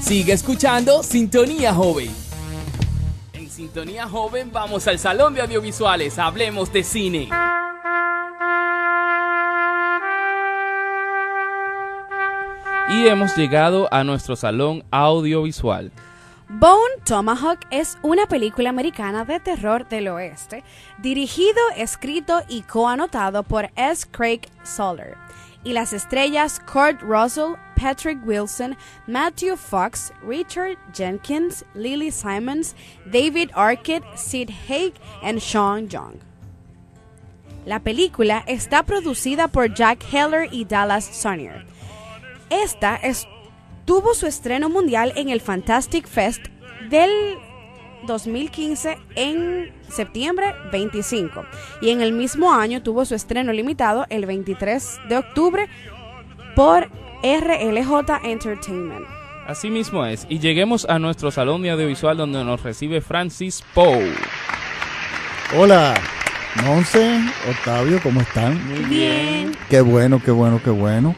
Sigue escuchando Sintonía Joven. En Sintonía Joven vamos al Salón de Audiovisuales. Hablemos de cine. Y hemos llegado a nuestro salón audiovisual. Bone Tomahawk es una película americana de terror del oeste, dirigido, escrito y coanotado por S. Craig Soller. Y las estrellas Kurt Russell, Patrick Wilson, Matthew Fox, Richard Jenkins, Lily Simons, David Arquette, Sid Haig y Sean Young. La película está producida por Jack Heller y Dallas Sonnier. Esta es tuvo su estreno mundial en el Fantastic Fest del 2015 en septiembre 25 y en el mismo año tuvo su estreno limitado el 23 de octubre por RLJ Entertainment. Así mismo es, y lleguemos a nuestro salón de audiovisual donde nos recibe Francis Poe. Hola, Monse, Octavio, ¿cómo están? Muy bien. Qué bueno, qué bueno, qué bueno.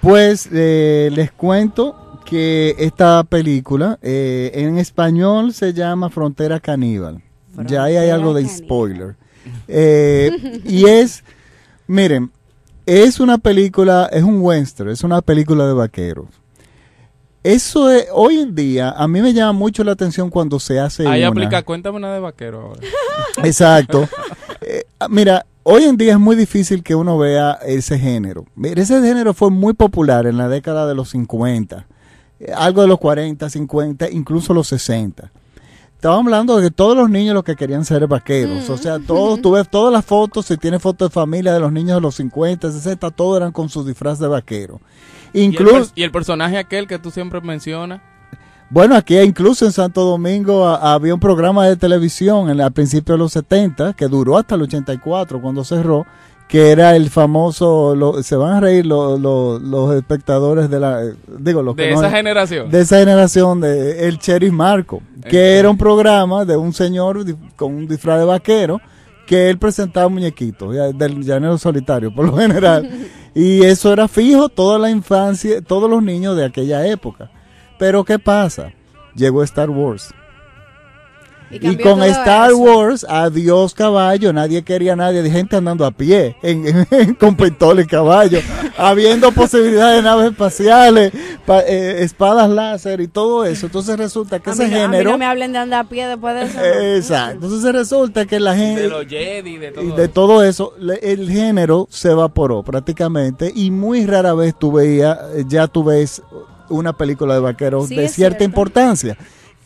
Pues eh, les cuento que esta película eh, en español se llama Frontera Caníbal. ya ahí hay algo de spoiler. Eh, y es, miren, es una película, es un western, es una película de vaqueros. Eso es, hoy en día, a mí me llama mucho la atención cuando se hace. Ahí aplica, cuéntame una de vaquero ahora. Exacto. Eh, mira, hoy en día es muy difícil que uno vea ese género. Mira, ese género fue muy popular en la década de los 50 algo de los 40, 50, incluso los 60. Estábamos hablando de que todos los niños lo que querían ser vaqueros. O sea, todos, tú ves todas las fotos, si tienes fotos de familia de los niños de los 50, 60, todos eran con su disfraz de vaquero. Incluso, ¿Y, el personaje aquel que tú siempre mencionas? Bueno, aquí incluso en Santo Domingo había un programa de televisión en, al principio de los 70 que duró hasta el 84 cuando cerró que era el famoso, se van a reír los espectadores de la, digo, los de esa generación. De esa generación, de El Cherry Marco, que era un programa de un señor con un disfraz de vaquero, que él presentaba muñequitos, del llanero solitario, por lo general. y eso era fijo toda la infancia, todos los niños de aquella época. Pero ¿qué pasa? Llegó Star Wars y, con Star Wars, adiós caballo, nadie quería a nadie, de gente andando a pie, con pistola y caballo, habiendo posibilidades de naves espaciales, eh, espadas láser y todo eso. Entonces resulta que ese género... no me hablen de andar a pie después de eso. Exacto. Entonces resulta que la gente... De los Jedi, de todo, y de todo eso, el género se evaporó prácticamente y muy rara vez tú veías, ya tú ves una película de vaqueros de cierta importancia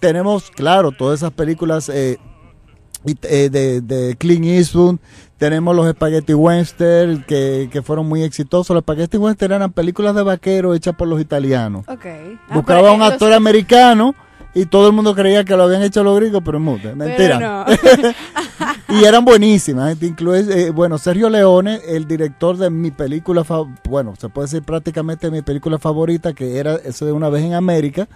tenemos, claro, todas esas películas eh, eh, de, de Clint Eastwood, tenemos los Spaghetti Western que, que, fueron muy exitosos. Los Spaghetti Western eran películas de vaqueros hechas por los italianos. Okay. Ah, Buscaba un actor americano y todo el mundo creía que lo habían hecho los gringos, pero es mentira. y eran buenísimas. Incluye, eh, bueno, Sergio Leone, el director de mi película, bueno, se puede decir prácticamente mi película favorita, que era ese de Una vez en América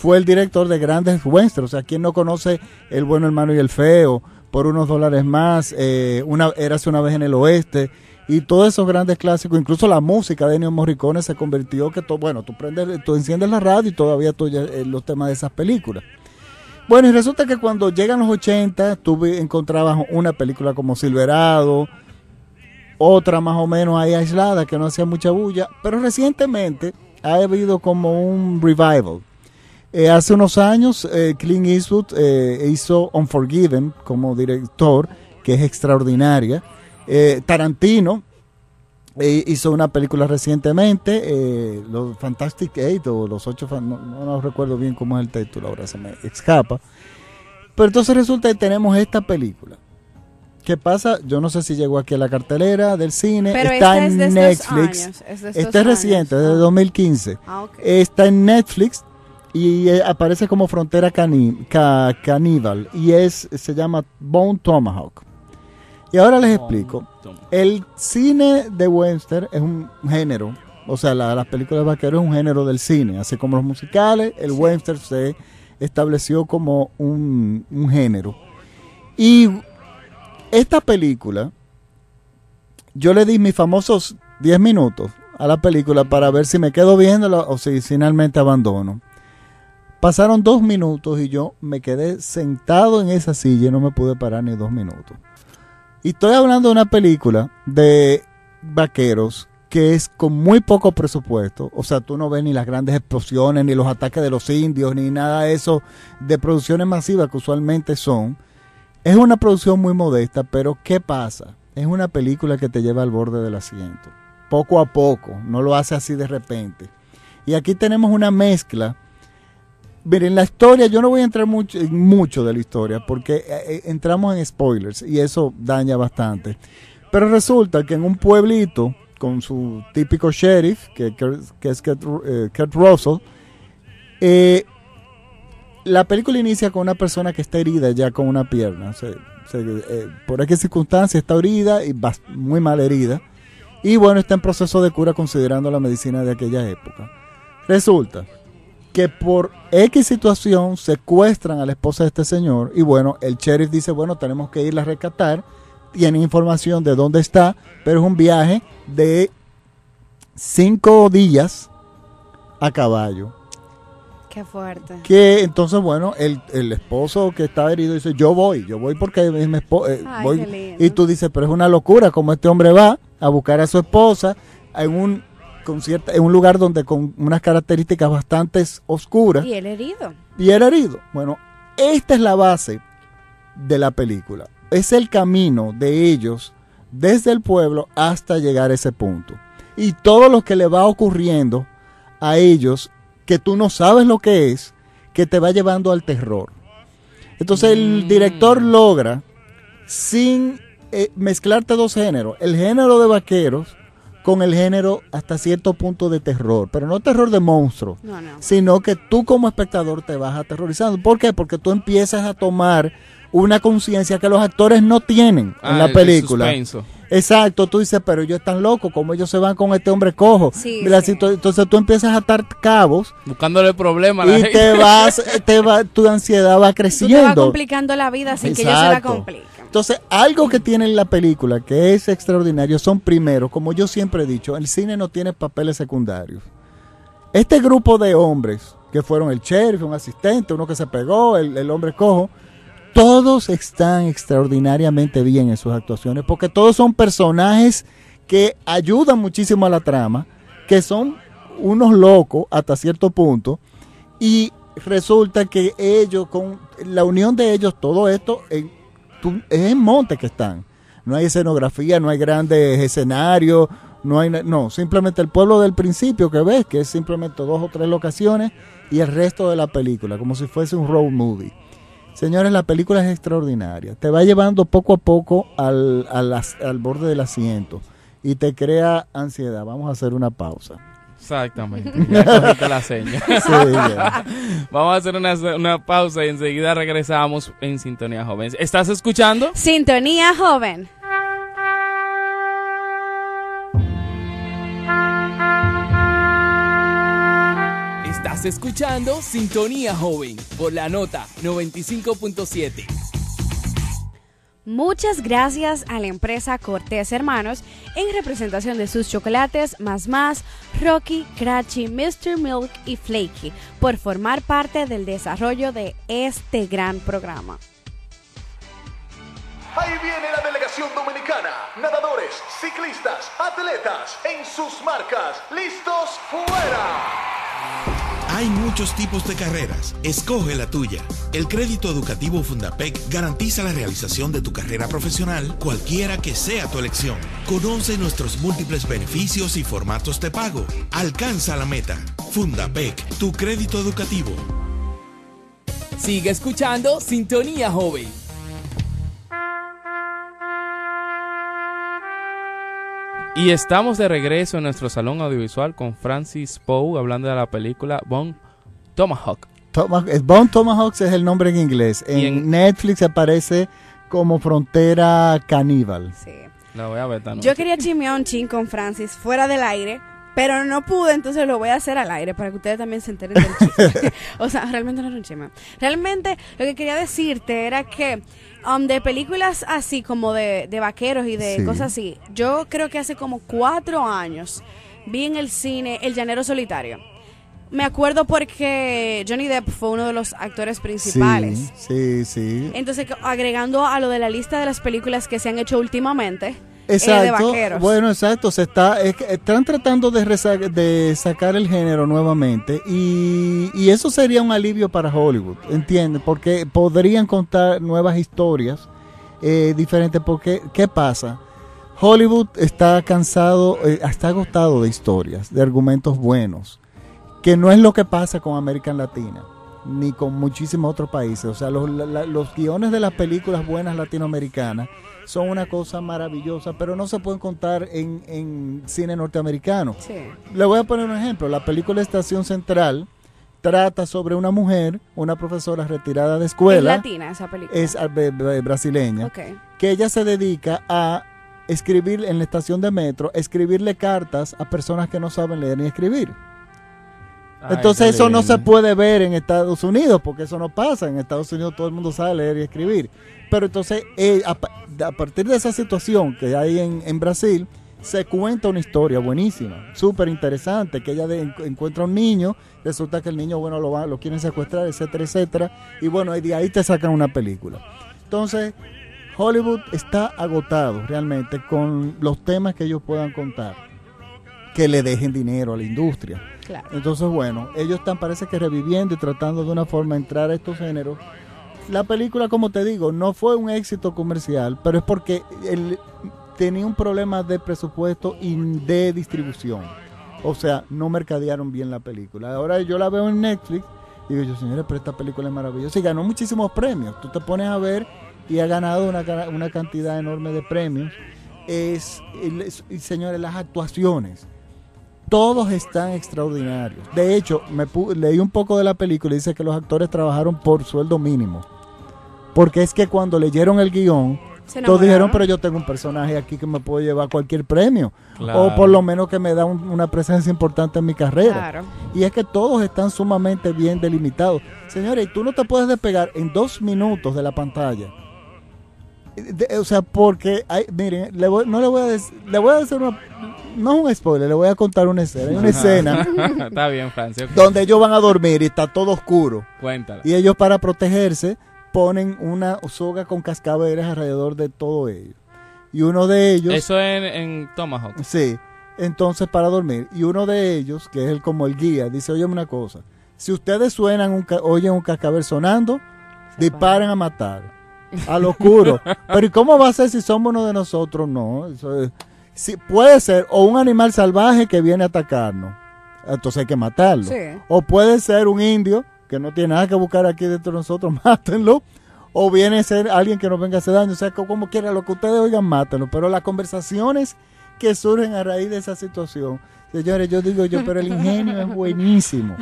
fue el director de grandes westerns. O sea, quien no conoce El bueno, el malo y el feo? Por unos dólares más, eh, una, Érase una vez en el oeste. Y todos esos grandes clásicos, incluso la música de Ennio Morricone se convirtió que, todo bueno, tú prendes, tú enciendes la radio y todavía eh, los temas de esas películas. Bueno, y resulta que cuando llegan los 80, tú encontrabas una película como Silverado, otra más o menos ahí aislada que no hacía mucha bulla, pero recientemente ha habido como un revival eh, hace unos años, eh, Clint Eastwood eh, hizo Unforgiven como director, que es extraordinaria. Tarantino hizo una película recientemente, los Fantastic Eight o los ocho, no, no, recuerdo bien cómo es el título, ahora se me escapa. Pero entonces resulta que tenemos esta película. ¿Qué pasa? Yo no sé si llegó aquí a la cartelera del cine. está en Netflix. Es este es reciente, de 2015. Ah, está en Netflix y eh, aparece como frontera caníbal y es se llama Bone Tomahawk. Y ahora les explico. El cine de western es un género, o sea, las películas de vaqueros es un género del cine, así como los musicales, el western se estableció como un, género. Y esta película, yo le di mis famosos 10 minutos a la película para ver si me quedo viéndola o si finalmente abandono. Pasaron dos minutos y yo me quedé sentado en esa silla y no me pude parar ni dos minutos. Y estoy hablando de una película de vaqueros que es con muy poco presupuesto. O sea, tú no ves ni las grandes explosiones, ni los ataques de los indios, ni nada de eso de producciones masivas que usualmente son. Es una producción muy modesta, pero ¿qué pasa? Es una película que te lleva al borde del asiento. Poco a poco, no lo hace así de repente. Y aquí tenemos una mezcla Miren, la historia, yo no voy a entrar mucho, mucho de la historia porque eh, eh, entramos en spoilers y eso daña bastante. Pero resulta que en un pueblito con su típico sheriff, que, es Kurt, eh, Russell, la película inicia con una persona que está herida ya con una pierna. por qué circunstancia está herida y muy mal herida. Y bueno, está en proceso de cura considerando la medicina de aquella época. Resulta que por X situación secuestran a la esposa de este señor y bueno, el sheriff dice, bueno, tenemos que irla a rescatar, tiene información de dónde está, pero es un viaje de cinco días a caballo. Qué fuerte. Que entonces, bueno, el, esposo que está herido dice, yo voy, yo voy porque es mi esposa. Eh, y tú dices, pero es una locura como este hombre va a buscar a su esposa en un con cierta, en un lugar donde con unas características bastante oscuras. Y el herido. Y herido. Bueno, esta es la base de la película. Es el camino de ellos desde el pueblo hasta llegar a ese punto. Y todo lo que le va ocurriendo a ellos, que tú no sabes lo que es, que te va llevando al terror. Entonces el mm. director logra, sin eh, mezclarte dos géneros, el género de vaqueros con el género hasta cierto punto de terror, pero no terror de monstruo, sino que tú como espectador te vas aterrorizando. ¿Por qué? Porque tú empiezas a tomar una conciencia que los actores no tienen en la ah, película. Exacto, tú dices, pero ellos están locos, como ellos se van con este hombre cojo. Entonces tú empiezas a atar cabos. Buscándole problemas y te vas, te va, tu ansiedad va creciendo. te va complicando la vida sin que ellos se la compliquen. Entonces, algo que tiene la película que es extraordinario son primero, como yo siempre he dicho, el cine no tiene papeles secundarios. Este grupo de hombres, que fueron el sheriff, un asistente, uno que se pegó, el, hombre cojo, todos están extraordinariamente bien en sus actuaciones, porque todos son personajes que ayudan muchísimo a la trama, que son unos locos hasta cierto punto, y resulta que ellos, con la unión de ellos, todo esto, en, es en monte que están. No hay escenografía, no hay grandes escenarios, no hay no, simplemente el pueblo del principio que ves, que es simplemente dos o tres locaciones y el resto de la película, como si fuese un road movie. Señores, la película es extraordinaria. Te va llevando poco a poco al, al borde del asiento y te crea ansiedad. Vamos a hacer una pausa. Exactamente. Ya la seña. Vamos a hacer una, una, pausa y enseguida regresamos en Sintonía Joven. ¿Estás escuchando? Sintonía Joven. Estás escuchando Sintonía Joven por la nota 95.7. Muchas gracias a la empresa Cortés Hermanos en representación de sus chocolates Más Más, Rocky, Cratchy, Mr. Milk y Flaky por formar parte del desarrollo de este gran programa. Ahí viene la delegación dominicana, nadadores, ciclistas, atletas, en sus marcas, listos, fuera. Hay muchos tipos de carreras. Escoge la tuya. El crédito educativo Fundapec garantiza la realización de tu carrera profesional, cualquiera que sea tu elección. Conoce nuestros múltiples beneficios y formatos de pago. Alcanza la meta. Fundapec, tu crédito educativo. Sigue escuchando Sintonía Joven Y estamos de regreso en nuestro salón audiovisual con Francis Poe hablando de la película Bone Tomahawk. Bone Tomahawk es el nombre en inglés. En, Netflix aparece como Frontera Caníbal. Sí. La voy a ver Yo quería chismear un chin con Francis fuera del aire, pero no pude, entonces lo voy a hacer al aire para que ustedes también se enteren del chisme. o sea, realmente no era un chisme. Realmente lo que quería decirte era que Um, de películas así como de, vaqueros y de cosas así, yo creo que hace como cuatro años vi en el cine El Llanero Solitario. me acuerdo porque Johnny Depp fue uno de los actores principales. Sí, sí, Entonces, agregando a lo de la lista de las películas que se han hecho últimamente, Exacto. bueno, exacto. Se está, están tratando de, de sacar el género nuevamente y, y, eso sería un alivio para Hollywood, ¿entiendes? Porque podrían contar nuevas historias eh, diferentes. Porque, ¿qué pasa? Hollywood está cansado, eh, está agotado de historias, de argumentos buenos, que no es lo que pasa con América Latina ni con muchísimos otros países. O sea, los, los guiones de las películas buenas latinoamericanas son una cosa maravillosa, pero no se pueden contar en, en cine norteamericano. Le voy a poner un ejemplo. La película Estación Central trata sobre una mujer, una profesora retirada de escuela. Es latina esa película. Es ah, brasileña. Que ella se dedica a escribir en la estación de metro, escribirle cartas a personas que no saben leer ni escribir. Entonces eso no se puede ver en Estados Unidos, porque eso no pasa. En Estados Unidos todo el mundo sabe leer y escribir. Pero entonces, eh, a, partir de esa situación que hay en, Brasil, se cuenta una historia buenísima, súper interesante, que ella encuentra un niño, resulta que el niño, bueno, lo, va, lo quieren secuestrar, etcétera, etcétera, y bueno, de ahí te sacan una película. Entonces, Hollywood está agotado realmente con los temas que ellos puedan contar, que le dejen dinero a la industria. Entonces, bueno, ellos están, parece que reviviendo y tratando de una forma entrar a estos géneros la película, como te digo, no fue un éxito comercial, pero es porque él tenía un problema de presupuesto y de distribución. O sea, no mercadearon bien la película. Ahora yo la veo en Netflix y digo yo, señores, pero esta película es maravillosa y ganó muchísimos premios. Tú te pones a ver y ha ganado una, una cantidad enorme de premios. Es, y señores, las actuaciones todos están extraordinarios. De hecho, me leí un poco de la película y dice que los actores trabajaron por sueldo mínimo. Porque es que cuando leyeron el guion, todos dijeron, pero yo tengo un personaje aquí que me puede llevar cualquier premio. O por lo menos que me da una presencia importante en mi carrera. Y es que todos están sumamente bien delimitados. Señores, tú no te puedes despegar en dos minutos de la pantalla. o sea, porque, hay, miren, no le voy a decir, le voy a decir una, no es un spoiler, le voy a contar una escena. Hay una escena. está bien, Francia. Donde ellos van a dormir y está todo oscuro. Cuéntala. Y ellos, para protegerse, ponen una soga con cascabeles alrededor de todo ello. Y uno de ellos. Eso en, en Tomahawk. Sí. Entonces, para dormir. Y uno de ellos, que es el como el guía, dice: Oye, una cosa. Si ustedes suenan, un, oyen un cascabel sonando, disparen a matar. Al oscuro. Pero ¿y cómo va a ser si somos uno de nosotros? No. Eso es si, puede ser o un animal salvaje que viene a atacarnos, entonces hay que matarlo. O puede ser un indio que no tiene nada que buscar aquí dentro de nosotros, mátenlo. O viene a ser alguien que nos venga a hacer daño. O sea, como quiera, lo que ustedes oigan, mátenlo. Pero las conversaciones que surgen a raíz de esa situación, señores, yo digo yo, pero el ingenio es buenísimo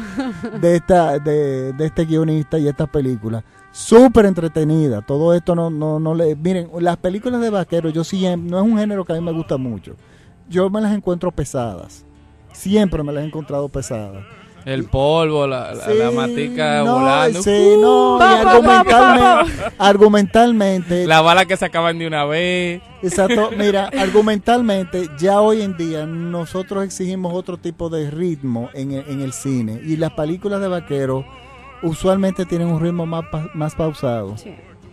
de, esta, de, de este guionista y esta película súper entretenida. Todo esto no, no, no le... Miren, las películas de vaqueros, yo siempre, no es un género que a mí me gusta mucho. Yo me las encuentro pesadas. Siempre me las he encontrado pesadas. El polvo, la, la, matica volando. Sí, no, argumentalmente, argumentalmente. La bala que se acaban de una vez. Exacto, mira, argumentalmente, ya hoy en día nosotros exigimos otro tipo de ritmo en el, en el cine. Y las películas de vaqueros usualmente tienen un ritmo más, más pausado.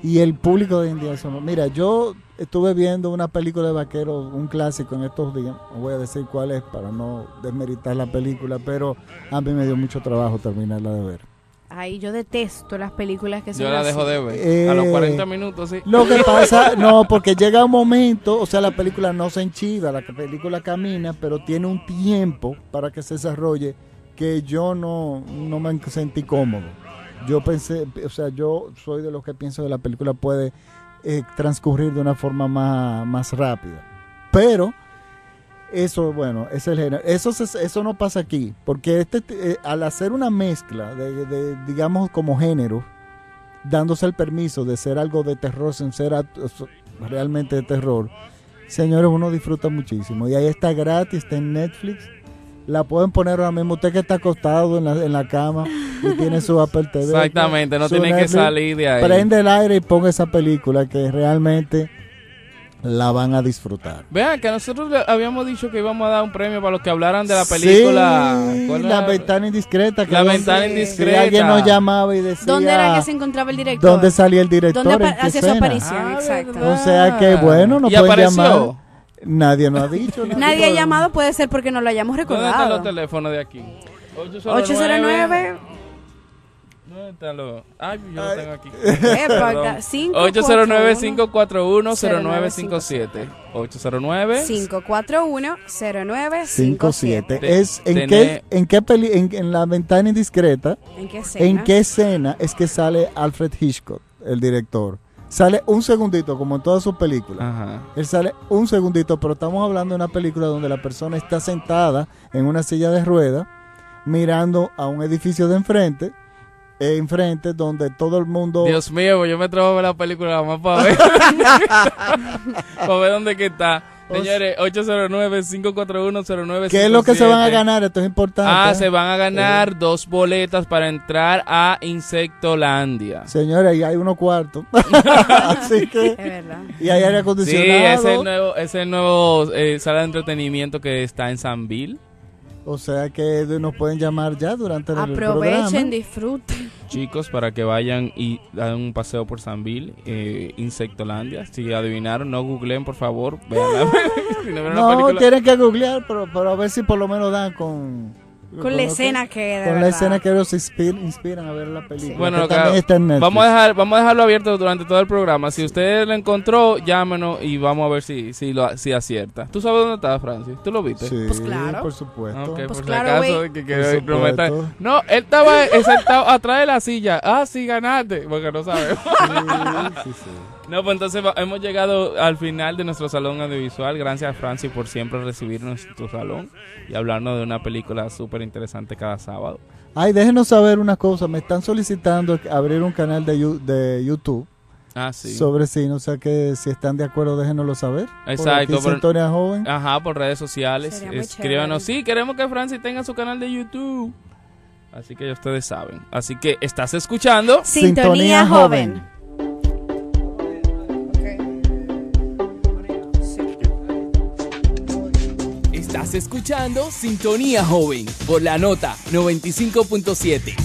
Y el público de India eso Mira, yo estuve viendo una película de vaqueros, un clásico en estos días. No voy a decir cuál es para no desmeritar la película, pero a mí me dio mucho trabajo terminarla de ver. Ay, yo detesto las películas que son Yo la dejo de ver. a los 40 eh, minutos, sí. Lo que pasa, no, porque llega un momento, o sea, la película no se enchiva, la película camina, pero tiene un tiempo para que se desarrolle que yo no, no me sentí cómodo. Yo pensé, o sea, yo soy de los que pienso que la película puede eh, transcurrir de una forma más, más rápida. Pero eso, bueno, es el género. Eso, eso no pasa aquí, porque este, eh, al hacer una mezcla de, digamos, como género, dándose el permiso de ser algo de terror sin ser realmente de terror, señores, uno disfruta muchísimo. Y ahí está gratis, está en Netflix la pueden poner ahora mismo. Usted que está acostado en la, en la cama y tiene su Apple TV. Exactamente, no tiene que salir de ahí. Prende el aire y ponga esa película que realmente la van a disfrutar. Vean que nosotros habíamos dicho que íbamos a dar un premio para los que hablaran de la película. Sí, la ventana indiscreta. la ventana indiscreta. alguien nos llamaba y decía. ¿Dónde era que se encontraba el director? ¿Dónde salía el director? ¿Dónde hacía su aparición? Ah, Exacto. O sea que bueno, no pueden llamar. Nadie nos ha dicho. Nadie ha llamado, puede ser porque no lo hayamos recordado. ¿Dónde están los teléfonos de aquí? 809. 809 ¿Dónde están los.? Ay, yo lo tengo aquí. 809-541-0957. 809-541-0957. Es en qué, en qué peli, en, la ventana indiscreta. ¿En qué escena? ¿En qué escena es que sale Alfred Hitchcock, el director? Sale un segundito, como en todas sus películas. Ajá. Él sale un segundito, pero estamos hablando de una película donde la persona está sentada en una silla de ruedas, mirando a un edificio de enfrente enfrente donde todo el mundo... Dios mío, pues yo me trajo la película más para ver. para ver dónde que está. Señores, 809-541-0957. ¿Qué es lo que se van a ganar? Esto es importante. Ah, se van a ganar dos boletas para entrar a Insectolandia. Señores, ahí hay unos cuartos. Así que... Es verdad. Y hay aire acondicionado. Sí, es el nuevo, es el nuevo eh, sala de entretenimiento que está en Sanville. O sea que nos pueden llamar ya durante el programa. Aprovechen, disfruten. Chicos, para que vayan y hagan un paseo por Sanville, eh, Insectolandia. Si adivinaron, no googleen, por favor. no, tienen que googlear, pero, pero a ver si por lo menos dan con con la escena que Con la escena que ellos inspiran a ver la película. Bueno, vamos a dejar vamos a dejarlo abierto durante todo el programa. Si usted lo encontró, llámenos y vamos a ver si si lo si acierta. ¿Tú sabes dónde estaba Francis? ¿Tú lo viste? Sí, pues claro. por supuesto. pues por claro, si acaso que, que no, no, él estaba sentado atrás de la silla. Ah, sí ganaste, porque no sabemos. sí, sí, no, pues entonces hemos llegado al final de nuestro salón audiovisual. Gracias, Francis, por siempre recibirnos en tu salón y hablarnos de una película súper interesante cada sábado. Ay, déjenos saber una cosa. Me están solicitando abrir un canal de, de YouTube. Ah, sí. Sobre cine, o sea que si están de acuerdo, déjenoslo saber. Exacto. Por, Joven. Ajá, por redes sociales. Escríbanos. Sí, queremos que Francis tenga su canal de YouTube. Así que ya ustedes saben. Así que estás escuchando Sintonía, Joven. Escuchando Sintonía Joven por la nota 95.7.